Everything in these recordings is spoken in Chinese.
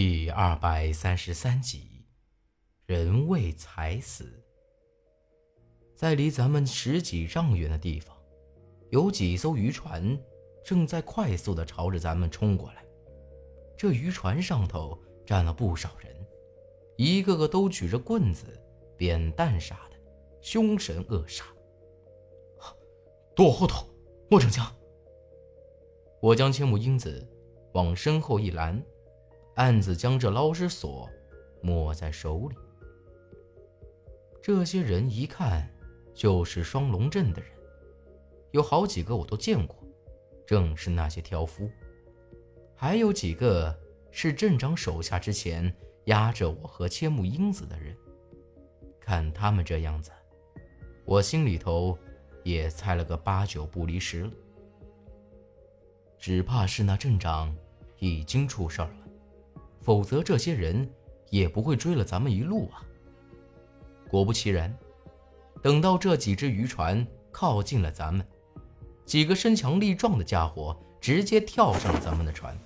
第二百三十三集，人为财死。在离咱们十几丈远的地方，有几艘渔船正在快速的朝着咱们冲过来。这渔船上头站了不少人，一个个都举着棍子、扁担啥的，凶神恶煞。躲后头，莫逞强。我将千木英子往身后一拦。暗自将这捞尸索摸在手里。这些人一看就是双龙镇的人，有好几个我都见过，正是那些挑夫。还有几个是镇长手下之前压着我和千木英子的人。看他们这样子，我心里头也猜了个八九不离十了。只怕是那镇长已经出事了。否则，这些人也不会追了咱们一路啊。果不其然，等到这几只渔船靠近了咱们，几个身强力壮的家伙直接跳上了咱们的船。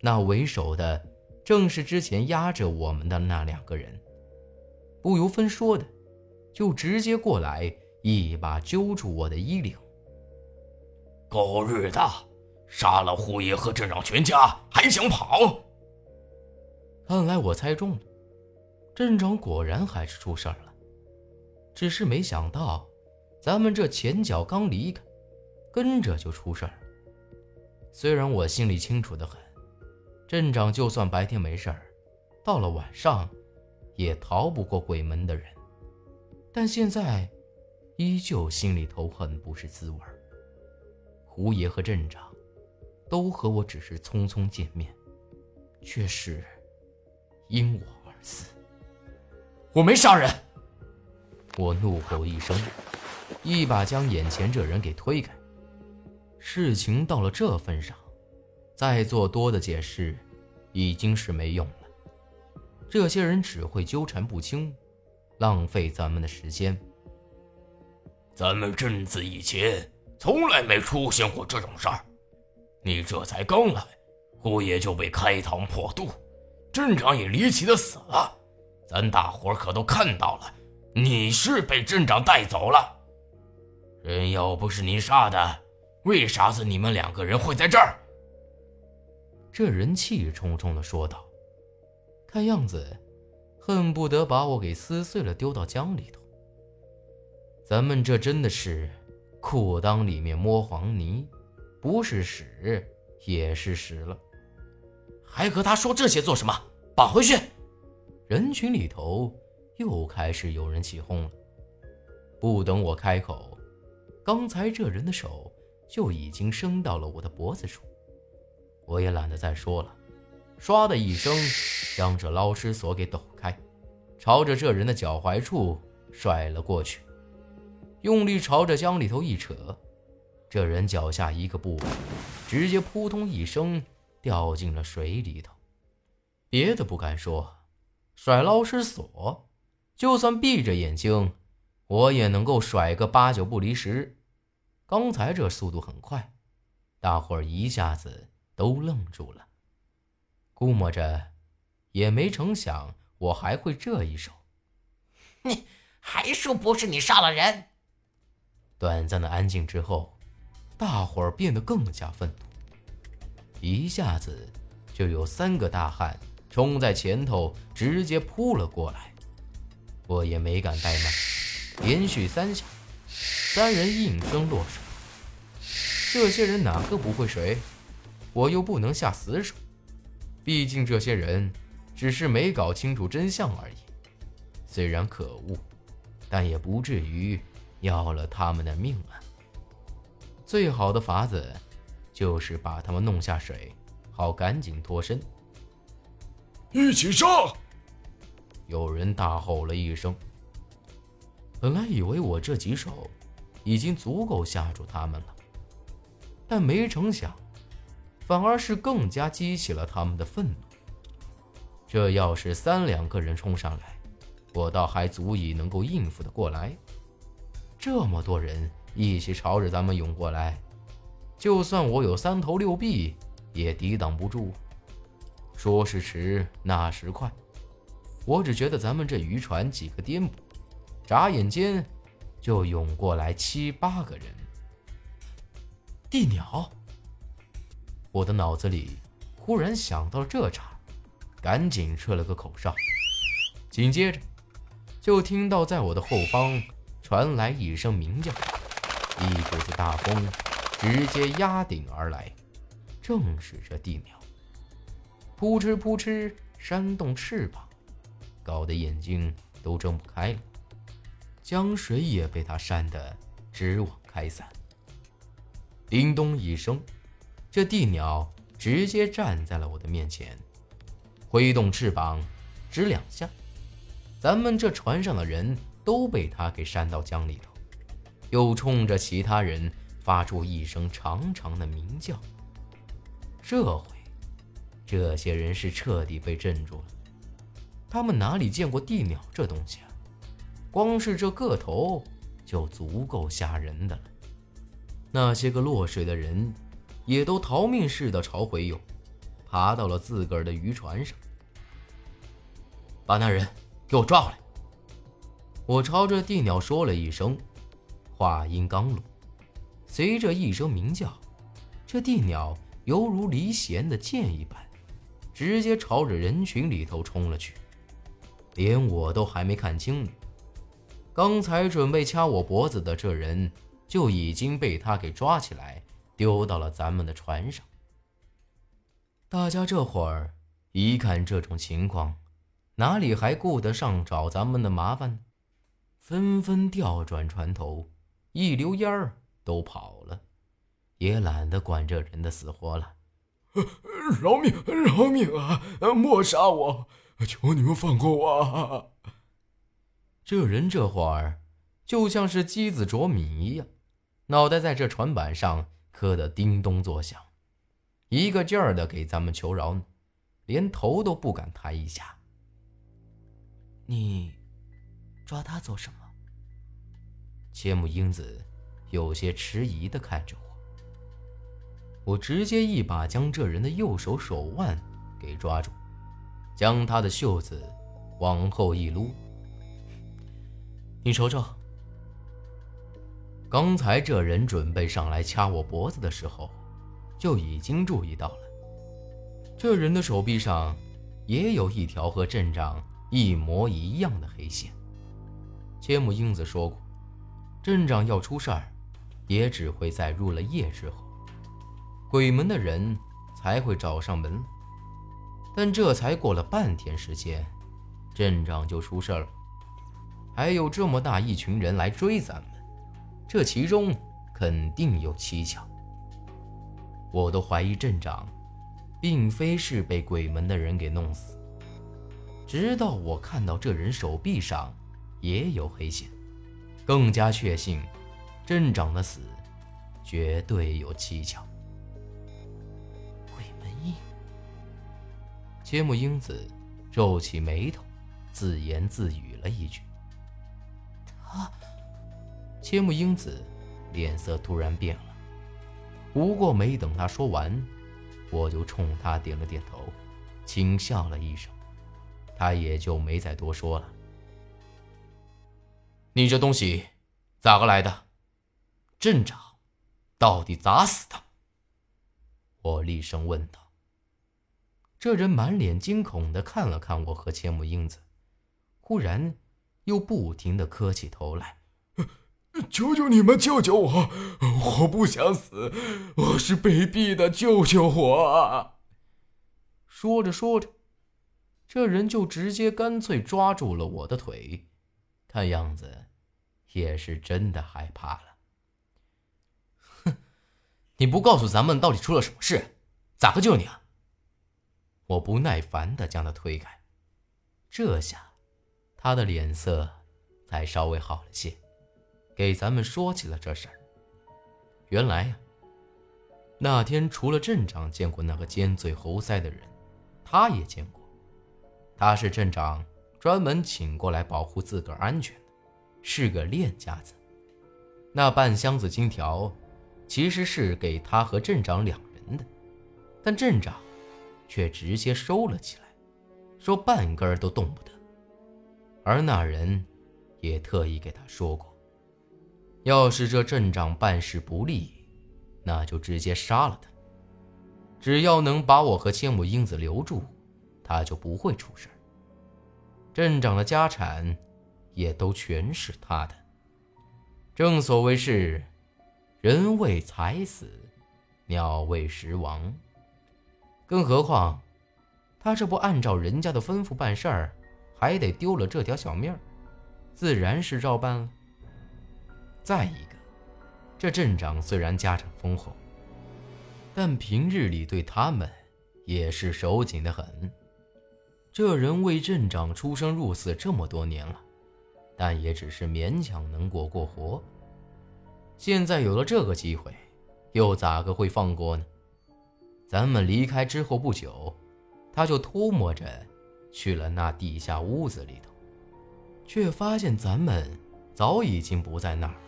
那为首的正是之前压着我们的那两个人，不由分说的，就直接过来一把揪住我的衣领。狗日的，杀了胡爷和镇长全家还想跑！看来我猜中了，镇长果然还是出事儿了。只是没想到，咱们这前脚刚离开，跟着就出事儿。虽然我心里清楚的很，镇长就算白天没事儿，到了晚上，也逃不过鬼门的人，但现在，依旧心里头很不是滋味儿。胡爷和镇长，都和我只是匆匆见面，却是。因我而死，我没杀人！我怒吼一声，一把将眼前这人给推开。事情到了这份上，再做多的解释，已经是没用了。这些人只会纠缠不清，浪费咱们的时间。咱们镇子以前从来没出现过这种事儿，你这才刚来，姑爷就被开膛破肚。镇长也离奇的死了，咱大伙可都看到了，你是被镇长带走了。人要不是你杀的，为啥子你们两个人会在这儿？这人气冲冲的说道，看样子恨不得把我给撕碎了丢到江里头。咱们这真的是裤裆里面摸黄泥，不是屎也是屎了。还和他说这些做什么？绑回去！人群里头又开始有人起哄了。不等我开口，刚才这人的手就已经伸到了我的脖子处。我也懒得再说了，唰的一声将这捞尸索给抖开，朝着这人的脚踝处甩了过去，用力朝着江里头一扯，这人脚下一个不稳，直接扑通一声。掉进了水里头，别的不敢说，甩捞尸索，就算闭着眼睛，我也能够甩个八九不离十。刚才这速度很快，大伙儿一下子都愣住了，估摸着，也没成想我还会这一手。你还说不是你杀了人？短暂的安静之后，大伙儿变得更加愤怒。一下子就有三个大汉冲在前头，直接扑了过来。我也没敢怠慢，连续三下，三人应声落水。这些人哪个不会水？我又不能下死手。毕竟这些人只是没搞清楚真相而已。虽然可恶，但也不至于要了他们的命啊。最好的法子。就是把他们弄下水，好赶紧脱身。一起上！有人大吼了一声。本来以为我这几手已经足够吓住他们了，但没成想，反而是更加激起了他们的愤怒。这要是三两个人冲上来，我倒还足以能够应付的过来。这么多人一起朝着咱们涌过来。就算我有三头六臂，也抵挡不住。说时迟，那时快，我只觉得咱们这渔船几个颠簸，眨眼间就涌过来七八个人。地鸟，我的脑子里忽然想到了这茬，赶紧吹了个口哨，紧接着就听到在我的后方传来一声鸣叫，一股子大风直接压顶而来，正是这地鸟。扑哧扑哧扇动翅膀，搞得眼睛都睁不开了。江水也被它扇得直往开散。叮咚一声，这地鸟直接站在了我的面前，挥动翅膀，吱两下，咱们这船上的人都被它给扇到江里头，又冲着其他人发出一声长长的鸣叫。这回。这些人是彻底被镇住了，他们哪里见过地鸟这东西啊？光是这个头就足够吓人的了。那些个落水的人也都逃命似的朝回游，爬到了自个儿的渔船上。把那人给我抓回来！我朝着地鸟说了一声，话音刚落，随着一声鸣叫，这地鸟犹如离弦的箭一般。直接朝着人群里头冲了去，连我都还没看清呢，刚才准备掐我脖子的这人就已经被他给抓起来，丢到了咱们的船上。大家这会儿一看这种情况，哪里还顾得上找咱们的麻烦？纷纷调转船头，一溜烟儿都跑了，也懒得管这人的死活了。饶命！饶命啊！莫杀我！求你们放过我！这人这会儿就像是机子啄米一样，脑袋在这船板上磕得叮咚作响，一个劲儿的给咱们求饶呢，连头都不敢抬一下。你抓他做什么？千木英子有些迟疑的看着我。我直接一把将这人的右手手腕给抓住，将他的袖子往后一撸。你瞅瞅，刚才这人准备上来掐我脖子的时候，就已经注意到了，这人的手臂上也有一条和镇长一模一样的黑线。千木英子说过，镇长要出事儿，也只会在入了夜之后。鬼门的人才会找上门，但这才过了半天时间，镇长就出事了，还有这么大一群人来追咱们，这其中肯定有蹊跷。我都怀疑镇长，并非是被鬼门的人给弄死，直到我看到这人手臂上也有黑线，更加确信，镇长的死绝对有蹊跷。鬼门印千木英子皱起眉头，自言自语了一句：“他。”千木英子脸色突然变了，不过没等他说完，我就冲他点了点头，轻笑了一声，他也就没再多说了。你这东西咋个来的？镇长到底咋死的？我厉声问道。这人满脸惊恐的看了看我和千木英子，忽然又不停的磕起头来：“求求你们救救我！我不想死，我是被逼的，救救我！”说着说着，这人就直接干脆抓住了我的腿，看样子也是真的害怕了。你不告诉咱们到底出了什么事，咋个救你啊？我不耐烦地将他推开，这下他的脸色才稍微好了些，给咱们说起了这事儿。原来呀，那天除了镇长见过那个尖嘴猴腮的人，他也见过。他是镇长专门请过来保护自个儿安全的，是个练家子。那半箱子金条其实是给他和镇长两人的，但镇长。却直接收了起来，说半根都动不得。而那人也特意给他说过，要是这镇长办事不利，那就直接杀了他。只要能把我和千木英子留住，他就不会出事镇长的家产也都全是他的。正所谓是“人为财死，鸟为食亡”。更何况，他这不按照人家的吩咐办事儿，还得丢了这条小命儿，自然是照办了。再一个，这镇长虽然家产丰厚，但平日里对他们也是手紧的很。这人为镇长出生入死这么多年了，但也只是勉强能过过活。现在有了这个机会，又咋个会放过呢？咱们离开之后不久，他就偷摸着去了那地下屋子里头，却发现咱们早已经不在那儿了，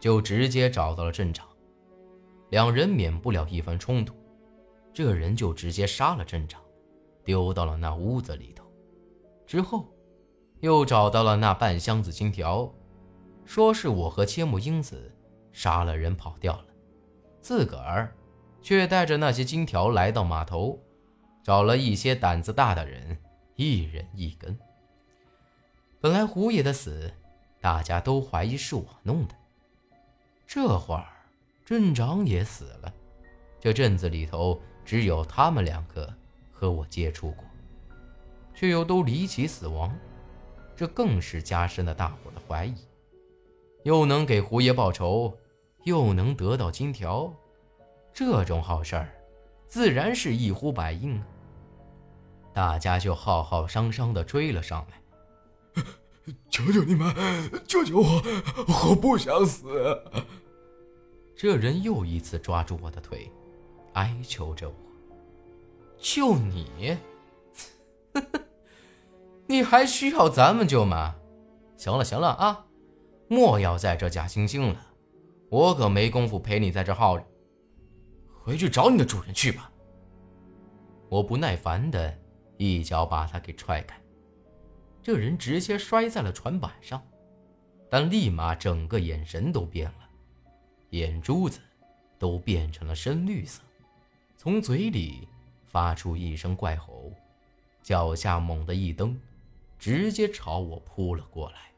就直接找到了镇长。两人免不了一番冲突，这人就直接杀了镇长，丢到了那屋子里头。之后，又找到了那半箱子金条，说是我和千木英子杀了人跑掉了，自个儿。却带着那些金条来到码头，找了一些胆子大的人，一人一根。本来胡爷的死，大家都怀疑是我弄的。这会儿镇长也死了，这镇子里头只有他们两个和我接触过，却又都离奇死亡，这更是加深了大伙的怀疑。又能给胡爷报仇，又能得到金条。这种好事儿，自然是一呼百应啊！大家就浩浩汤汤的追了上来。求求你们，救救我！我不想死。这人又一次抓住我的腿，哀求着我：“救你？你还需要咱们救吗？行了行了啊，莫要在这假惺惺了，我可没工夫陪你在这耗着。”回去找你的主人去吧。我不耐烦的一脚把他给踹开，这人直接摔在了船板上，但立马整个眼神都变了，眼珠子都变成了深绿色，从嘴里发出一声怪吼，脚下猛地一蹬，直接朝我扑了过来。